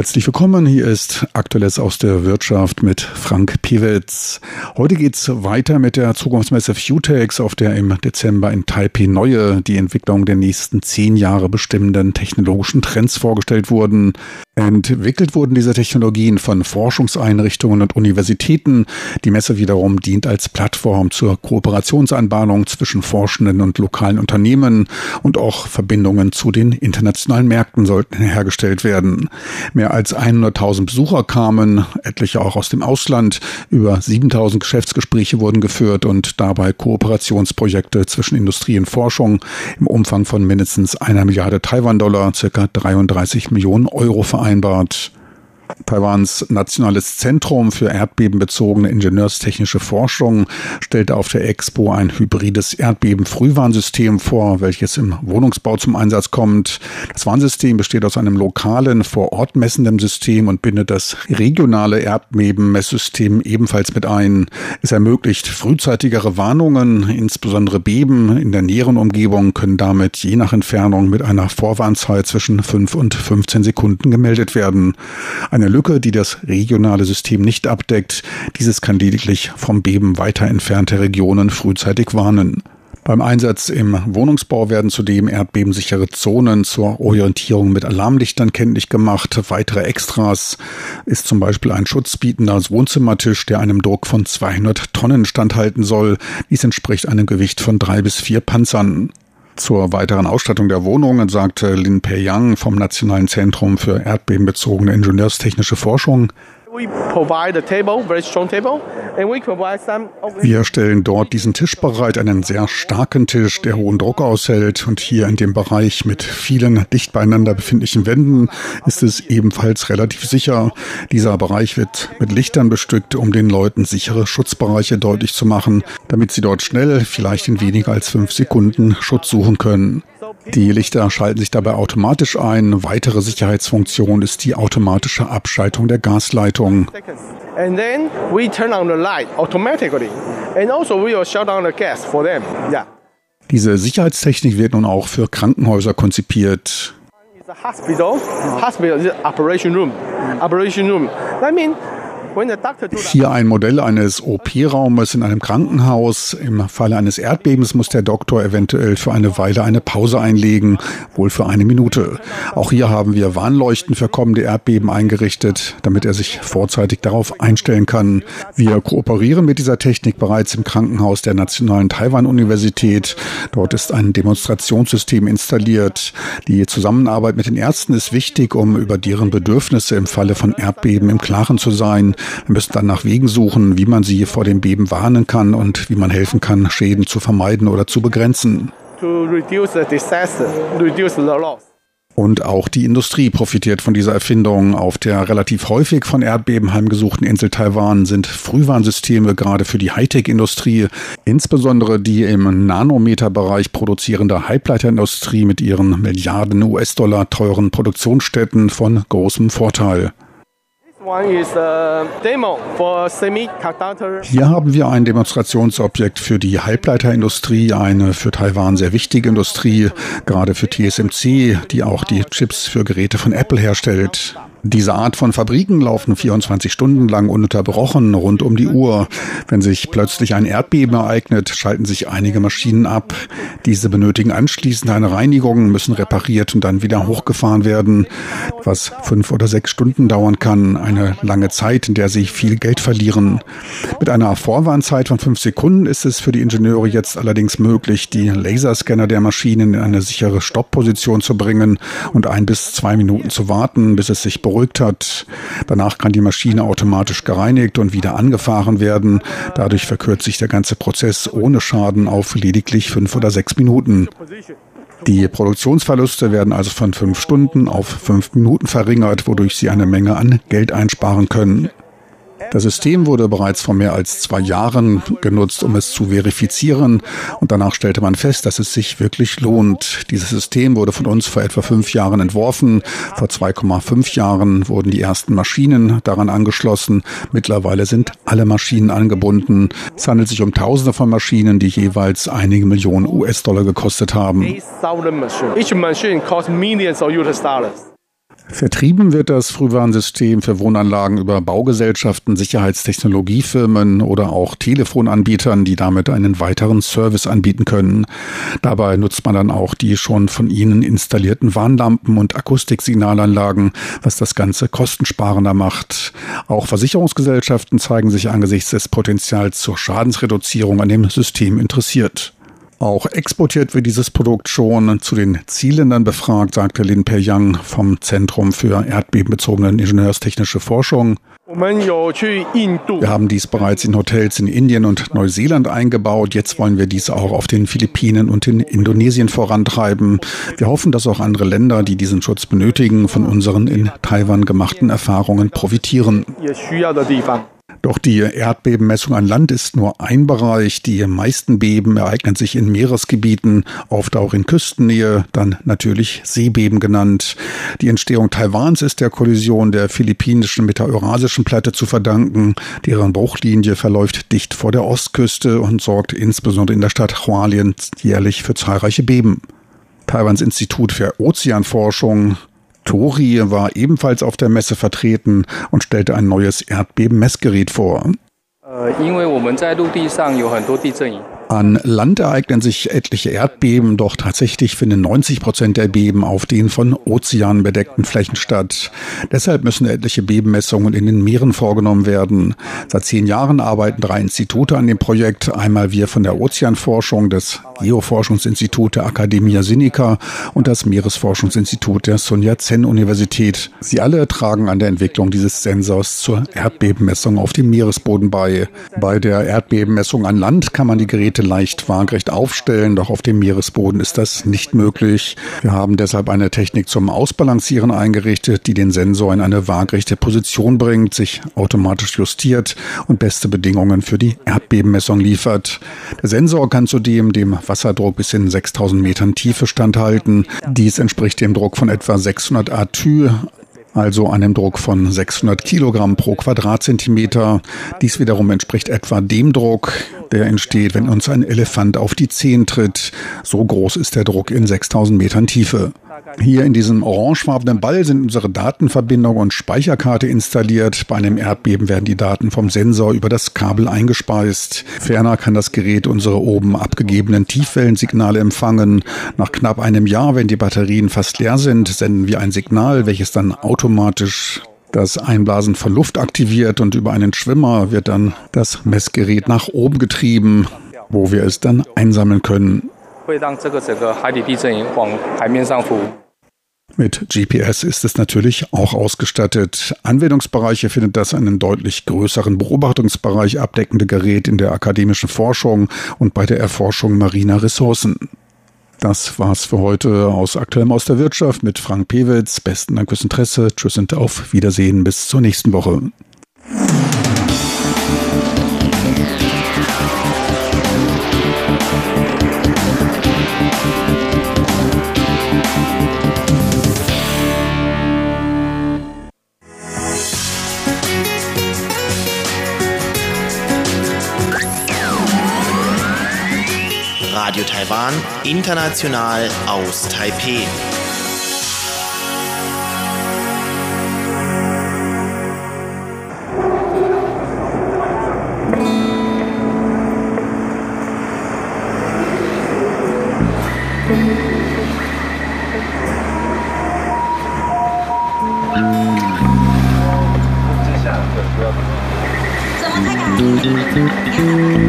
Herzlich willkommen. Hier ist Aktuelles aus der Wirtschaft mit Frank Piewitz. Heute geht's weiter mit der Zukunftsmesse Futex, auf der im Dezember in Taipei neue, die Entwicklung der nächsten zehn Jahre bestimmenden technologischen Trends vorgestellt wurden. Entwickelt wurden diese Technologien von Forschungseinrichtungen und Universitäten. Die Messe wiederum dient als Plattform zur Kooperationsanbahnung zwischen Forschenden und lokalen Unternehmen und auch Verbindungen zu den internationalen Märkten sollten hergestellt werden. Mehr als 100.000 Besucher kamen, etliche auch aus dem Ausland. Über 7.000 Geschäftsgespräche wurden geführt und dabei Kooperationsprojekte zwischen Industrie und Forschung im Umfang von mindestens einer Milliarde Taiwan-Dollar, circa 33 Millionen Euro vereinbart vereinbart, Taiwans Nationales Zentrum für erdbebenbezogene ingenieurstechnische Forschung stellte auf der Expo ein hybrides Erdbeben-Frühwarnsystem vor, welches im Wohnungsbau zum Einsatz kommt. Das Warnsystem besteht aus einem lokalen, vor Ort messenden System und bindet das regionale Erdbebenmesssystem ebenfalls mit ein. Es ermöglicht frühzeitigere Warnungen, insbesondere Beben in der näheren Umgebung können damit je nach Entfernung mit einer Vorwarnzeit zwischen 5 und 15 Sekunden gemeldet werden. Ein eine Lücke, die das regionale System nicht abdeckt. Dieses kann lediglich vom Beben weiter entfernte Regionen frühzeitig warnen. Beim Einsatz im Wohnungsbau werden zudem erdbebensichere Zonen zur Orientierung mit Alarmlichtern kenntlich gemacht. Weitere Extras ist zum Beispiel ein schutzbietender Wohnzimmertisch, der einem Druck von 200 Tonnen standhalten soll. Dies entspricht einem Gewicht von drei bis vier Panzern. Zur weiteren Ausstattung der Wohnungen sagte Lin Pei Yang vom Nationalen Zentrum für erdbebenbezogene Ingenieurstechnische Forschung, wir stellen dort diesen Tisch bereit, einen sehr starken Tisch, der hohen Druck aushält. Und hier in dem Bereich mit vielen dicht beieinander befindlichen Wänden ist es ebenfalls relativ sicher. Dieser Bereich wird mit Lichtern bestückt, um den Leuten sichere Schutzbereiche deutlich zu machen, damit sie dort schnell, vielleicht in weniger als fünf Sekunden, Schutz suchen können. Die Lichter schalten sich dabei automatisch ein. Weitere Sicherheitsfunktion ist die automatische Abschaltung der Gasleitung. And then we turn on the light automatically. And also we will shut down the gas for them. Yeah. Diese Sicherheitstechnik wird nun auch für Krankenhäuser konzipiert. Hospital, hospital operation room, operation room. That means hier ein Modell eines OP-Raumes in einem Krankenhaus. Im Falle eines Erdbebens muss der Doktor eventuell für eine Weile eine Pause einlegen, wohl für eine Minute. Auch hier haben wir Warnleuchten für kommende Erdbeben eingerichtet, damit er sich vorzeitig darauf einstellen kann. Wir kooperieren mit dieser Technik bereits im Krankenhaus der Nationalen Taiwan-Universität. Dort ist ein Demonstrationssystem installiert. Die Zusammenarbeit mit den Ärzten ist wichtig, um über deren Bedürfnisse im Falle von Erdbeben im Klaren zu sein. Wir müssen dann nach Wegen suchen, wie man sie vor dem Beben warnen kann und wie man helfen kann, Schäden zu vermeiden oder zu begrenzen. Und auch die Industrie profitiert von dieser Erfindung. Auf der relativ häufig von Erdbeben heimgesuchten Insel Taiwan sind Frühwarnsysteme gerade für die Hightech-Industrie, insbesondere die im Nanometerbereich produzierende Halbleiterindustrie mit ihren Milliarden US-Dollar teuren Produktionsstätten von großem Vorteil. Hier haben wir ein Demonstrationsobjekt für die Halbleiterindustrie, eine für Taiwan sehr wichtige Industrie, gerade für TSMC, die auch die Chips für Geräte von Apple herstellt. Diese Art von Fabriken laufen 24 Stunden lang ununterbrochen rund um die Uhr. Wenn sich plötzlich ein Erdbeben ereignet, schalten sich einige Maschinen ab. Diese benötigen anschließend eine Reinigung, müssen repariert und dann wieder hochgefahren werden, was fünf oder sechs Stunden dauern kann. Eine lange Zeit, in der sie viel Geld verlieren. Mit einer Vorwarnzeit von fünf Sekunden ist es für die Ingenieure jetzt allerdings möglich, die Laserscanner der Maschinen in eine sichere Stoppposition zu bringen und ein bis zwei Minuten zu warten, bis es sich beruhigt hat. Danach kann die Maschine automatisch gereinigt und wieder angefahren werden. Dadurch verkürzt sich der ganze Prozess ohne Schaden auf lediglich fünf oder sechs Minuten. Die Produktionsverluste werden also von fünf Stunden auf fünf Minuten verringert, wodurch Sie eine Menge an Geld einsparen können. Das System wurde bereits vor mehr als zwei Jahren genutzt, um es zu verifizieren. Und danach stellte man fest, dass es sich wirklich lohnt. Dieses System wurde von uns vor etwa fünf Jahren entworfen. Vor 2,5 Jahren wurden die ersten Maschinen daran angeschlossen. Mittlerweile sind alle Maschinen angebunden. Es handelt sich um Tausende von Maschinen, die jeweils einige Millionen US-Dollar gekostet haben. Vertrieben wird das Frühwarnsystem für Wohnanlagen über Baugesellschaften, Sicherheitstechnologiefirmen oder auch Telefonanbietern, die damit einen weiteren Service anbieten können. Dabei nutzt man dann auch die schon von ihnen installierten Warnlampen und Akustiksignalanlagen, was das Ganze kostensparender macht. Auch Versicherungsgesellschaften zeigen sich angesichts des Potenzials zur Schadensreduzierung an dem System interessiert. Auch exportiert wird dieses Produkt schon. Zu den Zielländern befragt, sagte Lin Per Yang vom Zentrum für erdbebenbezogene Ingenieurstechnische Forschung. Wir haben dies bereits in Hotels in Indien und Neuseeland eingebaut. Jetzt wollen wir dies auch auf den Philippinen und in Indonesien vorantreiben. Wir hoffen, dass auch andere Länder, die diesen Schutz benötigen, von unseren in Taiwan gemachten Erfahrungen profitieren. Doch die Erdbebenmessung an Land ist nur ein Bereich. Die meisten Beben ereignen sich in Meeresgebieten, oft auch in Küstennähe, dann natürlich Seebeben genannt. Die Entstehung Taiwans ist der Kollision der philippinischen mit der eurasischen Platte zu verdanken. Deren Bruchlinie verläuft dicht vor der Ostküste und sorgt insbesondere in der Stadt Hualien jährlich für zahlreiche Beben. Taiwans Institut für Ozeanforschung Tori war ebenfalls auf der Messe vertreten und stellte ein neues Erdbebenmessgerät vor. An Land ereignen sich etliche Erdbeben, doch tatsächlich finden 90 Prozent der Beben auf den von Ozeanen bedeckten Flächen statt. Deshalb müssen etliche Bebenmessungen in den Meeren vorgenommen werden. Seit zehn Jahren arbeiten drei Institute an dem Projekt. Einmal wir von der Ozeanforschung, das Geoforschungsinstitut der Academia Sinica und das Meeresforschungsinstitut der Sun Yat-sen Universität. Sie alle tragen an der Entwicklung dieses Sensors zur Erdbebenmessung auf dem Meeresboden bei. Bei der Erdbebenmessung an Land kann man die Geräte Geräte leicht waagerecht aufstellen, doch auf dem Meeresboden ist das nicht möglich. Wir haben deshalb eine Technik zum Ausbalancieren eingerichtet, die den Sensor in eine waagerechte Position bringt, sich automatisch justiert und beste Bedingungen für die Erdbebenmessung liefert. Der Sensor kann zudem dem Wasserdruck bis in 6000 Metern Tiefe standhalten. Dies entspricht dem Druck von etwa 600 Atü, also einem Druck von 600 Kilogramm pro Quadratzentimeter. Dies wiederum entspricht etwa dem Druck, der entsteht, wenn uns ein Elefant auf die Zehen tritt. So groß ist der Druck in 6000 Metern Tiefe. Hier in diesem orangefarbenen Ball sind unsere Datenverbindung und Speicherkarte installiert. Bei einem Erdbeben werden die Daten vom Sensor über das Kabel eingespeist. Ferner kann das Gerät unsere oben abgegebenen Tiefwellensignale empfangen. Nach knapp einem Jahr, wenn die Batterien fast leer sind, senden wir ein Signal, welches dann automatisch das Einblasen von Luft aktiviert und über einen Schwimmer wird dann das Messgerät nach oben getrieben, wo wir es dann einsammeln können. Mit GPS ist es natürlich auch ausgestattet. Anwendungsbereiche findet das einen deutlich größeren Beobachtungsbereich abdeckende Gerät in der akademischen Forschung und bei der Erforschung mariner Ressourcen. Das war's für heute aus Aktuellem aus der Wirtschaft mit Frank Pewitz. Besten Dank fürs Interesse. Tschüss und auf Wiedersehen. Bis zur nächsten Woche. Radio Taiwan, international aus Taipeh. Thank